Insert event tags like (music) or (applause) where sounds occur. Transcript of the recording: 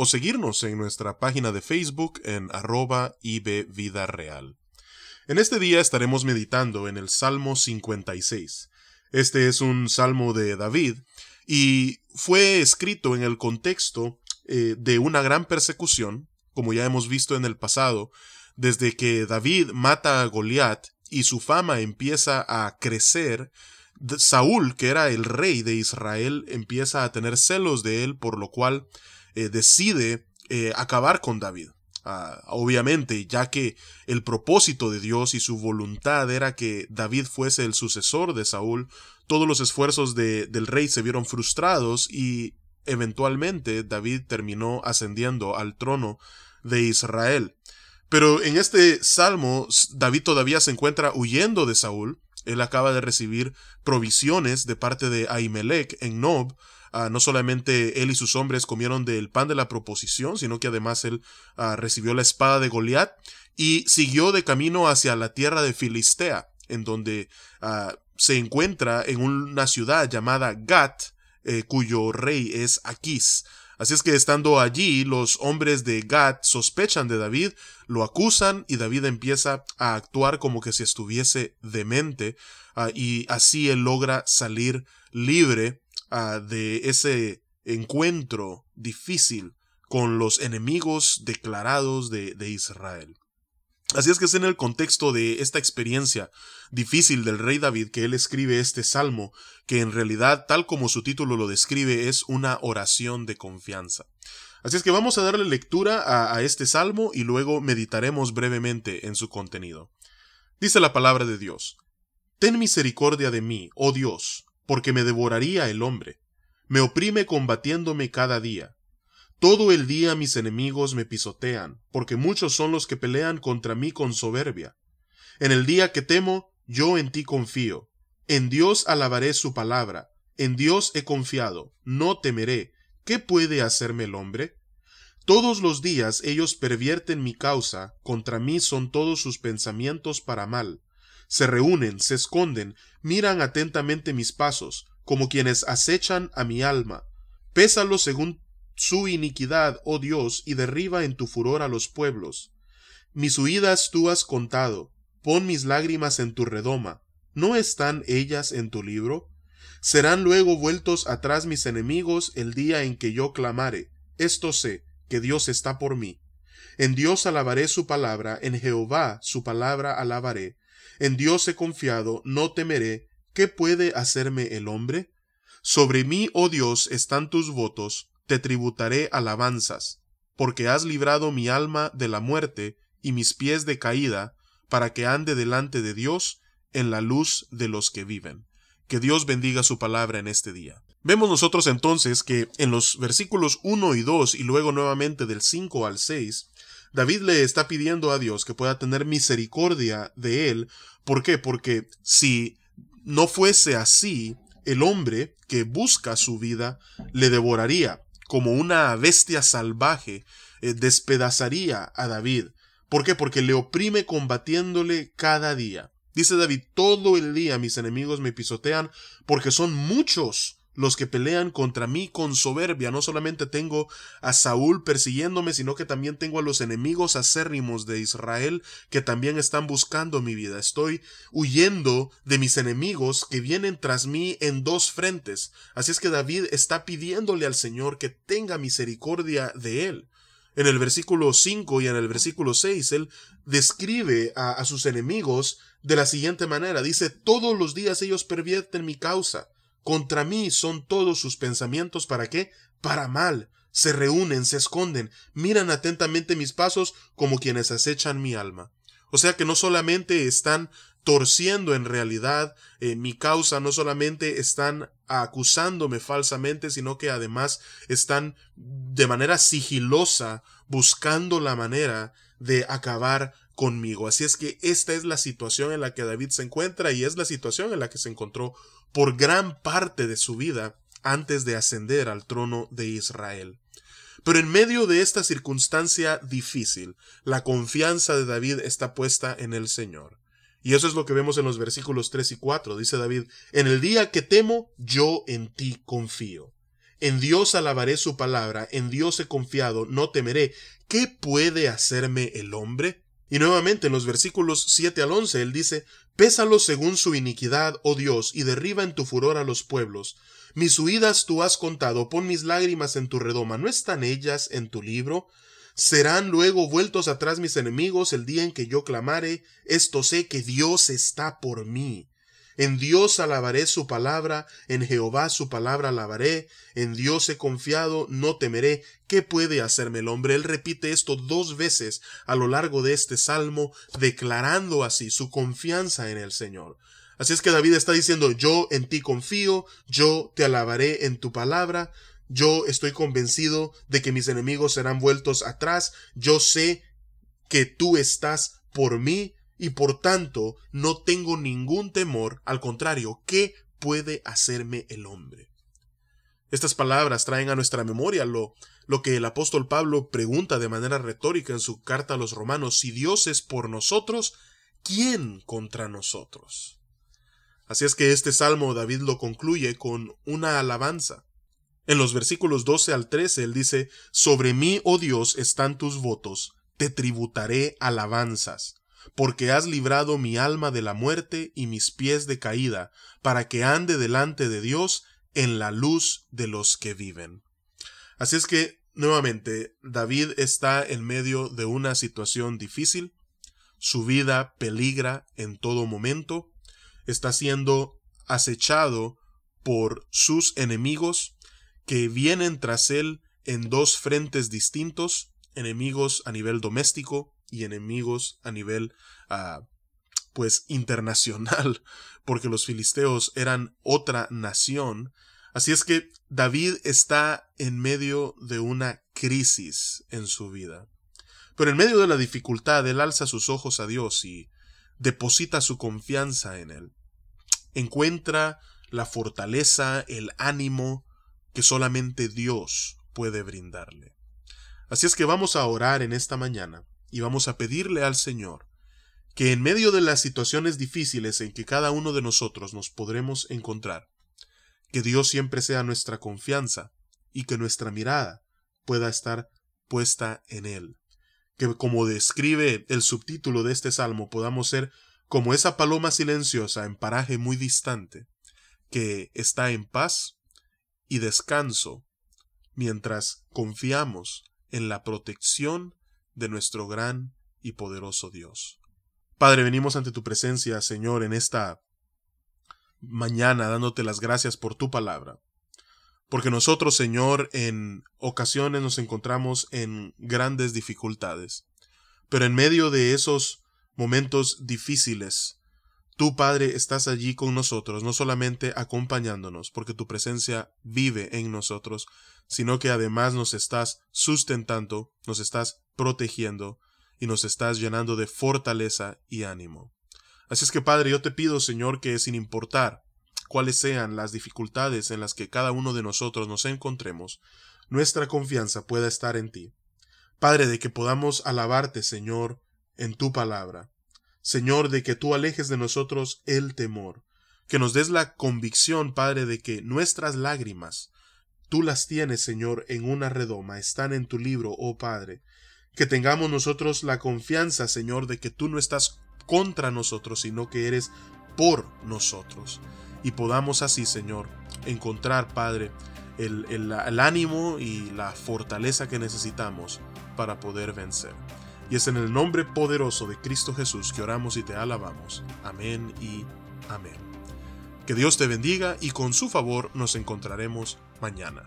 o seguirnos en nuestra página de Facebook en arroba Vida Real. En este día estaremos meditando en el Salmo 56. Este es un salmo de David y fue escrito en el contexto eh, de una gran persecución, como ya hemos visto en el pasado, desde que David mata a Goliat y su fama empieza a crecer, Saúl, que era el rey de Israel, empieza a tener celos de él, por lo cual eh, decide eh, acabar con David. Ah, obviamente, ya que el propósito de Dios y su voluntad era que David fuese el sucesor de Saúl, todos los esfuerzos del rey se vieron frustrados y eventualmente David terminó ascendiendo al trono de Israel. Pero en este salmo, David todavía se encuentra huyendo de Saúl. Él acaba de recibir provisiones de parte de Ahimelech en Nob, Ah, no solamente él y sus hombres comieron del pan de la proposición, sino que además él ah, recibió la espada de Goliat y siguió de camino hacia la tierra de Filistea, en donde ah, se encuentra en una ciudad llamada Gat, eh, cuyo rey es Aquís. Así es que estando allí, los hombres de Gat sospechan de David, lo acusan y David empieza a actuar como que si estuviese demente y así él logra salir libre de ese encuentro difícil con los enemigos declarados de, de Israel. Así es que es en el contexto de esta experiencia difícil del rey David que él escribe este salmo, que en realidad, tal como su título lo describe, es una oración de confianza. Así es que vamos a darle lectura a, a, este salmo y luego meditaremos brevemente en su contenido. Dice la palabra de Dios, Ten misericordia de mí, oh Dios, porque me devoraría el hombre. Me oprime combatiéndome cada día. Todo el día mis enemigos me pisotean, porque muchos son los que pelean contra mí con soberbia. En el día que temo, yo en ti confío. En Dios alabaré su palabra. En Dios he confiado. No temeré. ¿Qué puede hacerme el hombre? Todos los días ellos pervierten mi causa, contra mí son todos sus pensamientos para mal se reúnen, se esconden, miran atentamente mis pasos, como quienes acechan a mi alma. Pésalo según su iniquidad, oh Dios, y derriba en tu furor a los pueblos. Mis huidas tú has contado, pon mis lágrimas en tu redoma. ¿No están ellas en tu libro? Serán luego vueltos atrás mis enemigos el día en que yo clamare. Esto sé, que Dios está por mí. En Dios alabaré su palabra, en Jehová su palabra alabaré. En Dios he confiado, no temeré. ¿Qué puede hacerme el hombre? Sobre mí, oh Dios, están tus votos, te tributaré alabanzas, porque has librado mi alma de la muerte y mis pies de caída, para que ande delante de Dios en la luz de los que viven. Que Dios bendiga su palabra en este día. Vemos nosotros entonces que en los versículos 1 y 2 y luego nuevamente del 5 al 6, David le está pidiendo a Dios que pueda tener misericordia de él. ¿Por qué? Porque si no fuese así, el hombre que busca su vida le devoraría como una bestia salvaje, eh, despedazaría a David. ¿Por qué? Porque le oprime combatiéndole cada día. Dice David, todo el día mis enemigos me pisotean porque son muchos los que pelean contra mí con soberbia. No solamente tengo a Saúl persiguiéndome, sino que también tengo a los enemigos acérrimos de Israel que también están buscando mi vida. Estoy huyendo de mis enemigos que vienen tras mí en dos frentes. Así es que David está pidiéndole al Señor que tenga misericordia de él. En el versículo 5 y en el versículo 6, él describe a, a sus enemigos de la siguiente manera. Dice, todos los días ellos pervierten mi causa contra mí son todos sus pensamientos para qué? Para mal. Se reúnen, se esconden, miran atentamente mis pasos como quienes acechan mi alma. O sea que no solamente están torciendo en realidad eh, mi causa, no solamente están acusándome falsamente, sino que además están de manera sigilosa buscando la manera de acabar conmigo. Así es que esta es la situación en la que David se encuentra y es la situación en la que se encontró por gran parte de su vida antes de ascender al trono de Israel. Pero en medio de esta circunstancia difícil, la confianza de David está puesta en el Señor. Y eso es lo que vemos en los versículos 3 y 4. Dice David, En el día que temo, yo en ti confío. En Dios alabaré su palabra, en Dios he confiado, no temeré. ¿Qué puede hacerme el hombre? Y nuevamente en los versículos 7 al 11 él dice, Pésalo según su iniquidad, oh Dios, y derriba en tu furor a los pueblos. Mis huidas tú has contado, pon mis lágrimas en tu redoma, ¿no están ellas en tu libro? Serán luego vueltos atrás mis enemigos el día en que yo clamare, esto sé que Dios está por mí. En Dios alabaré su palabra, en Jehová su palabra alabaré, en Dios he confiado, no temeré. ¿Qué puede hacerme el hombre? Él repite esto dos veces a lo largo de este salmo, declarando así su confianza en el Señor. Así es que David está diciendo, yo en ti confío, yo te alabaré en tu palabra, yo estoy convencido de que mis enemigos serán vueltos atrás, yo sé que tú estás por mí, y por tanto no tengo ningún temor, al contrario, ¿qué puede hacerme el hombre? Estas palabras traen a nuestra memoria lo, lo que el apóstol Pablo pregunta de manera retórica en su carta a los romanos, si Dios es por nosotros, ¿quién contra nosotros? Así es que este salmo David lo concluye con una alabanza. En los versículos 12 al 13 él dice, Sobre mí, oh Dios, están tus votos, te tributaré alabanzas porque has librado mi alma de la muerte y mis pies de caída, para que ande delante de Dios en la luz de los que viven. Así es que, nuevamente, David está en medio de una situación difícil, su vida peligra en todo momento, está siendo acechado por sus enemigos que vienen tras él en dos frentes distintos, enemigos a nivel doméstico y enemigos a nivel ah, pues internacional, (laughs) porque los filisteos eran otra nación. Así es que David está en medio de una crisis en su vida. Pero en medio de la dificultad, él alza sus ojos a Dios y deposita su confianza en él. Encuentra la fortaleza, el ánimo que solamente Dios puede brindarle. Así es que vamos a orar en esta mañana y vamos a pedirle al Señor que en medio de las situaciones difíciles en que cada uno de nosotros nos podremos encontrar, que Dios siempre sea nuestra confianza y que nuestra mirada pueda estar puesta en Él. Que como describe el subtítulo de este salmo podamos ser como esa paloma silenciosa en paraje muy distante, que está en paz y descanso mientras confiamos en la protección de nuestro gran y poderoso Dios. Padre, venimos ante tu presencia, Señor, en esta mañana dándote las gracias por tu palabra. Porque nosotros, Señor, en ocasiones nos encontramos en grandes dificultades. Pero en medio de esos momentos difíciles, tú, Padre, estás allí con nosotros, no solamente acompañándonos, porque tu presencia vive en nosotros, sino que además nos estás sustentando, nos estás protegiendo y nos estás llenando de fortaleza y ánimo. Así es que Padre, yo te pido, Señor, que sin importar cuáles sean las dificultades en las que cada uno de nosotros nos encontremos, nuestra confianza pueda estar en ti. Padre, de que podamos alabarte, Señor, en tu palabra. Señor, de que tú alejes de nosotros el temor, que nos des la convicción, Padre, de que nuestras lágrimas, tú las tienes, Señor, en una redoma, están en tu libro, oh Padre, que tengamos nosotros la confianza, Señor, de que tú no estás contra nosotros, sino que eres por nosotros. Y podamos así, Señor, encontrar, Padre, el, el, ánimo y la fortaleza que necesitamos para poder vencer. Y es en el nombre poderoso de Cristo Jesús que oramos y te alabamos. Amén y amén. Que Dios te bendiga y con su favor nos encontraremos mañana.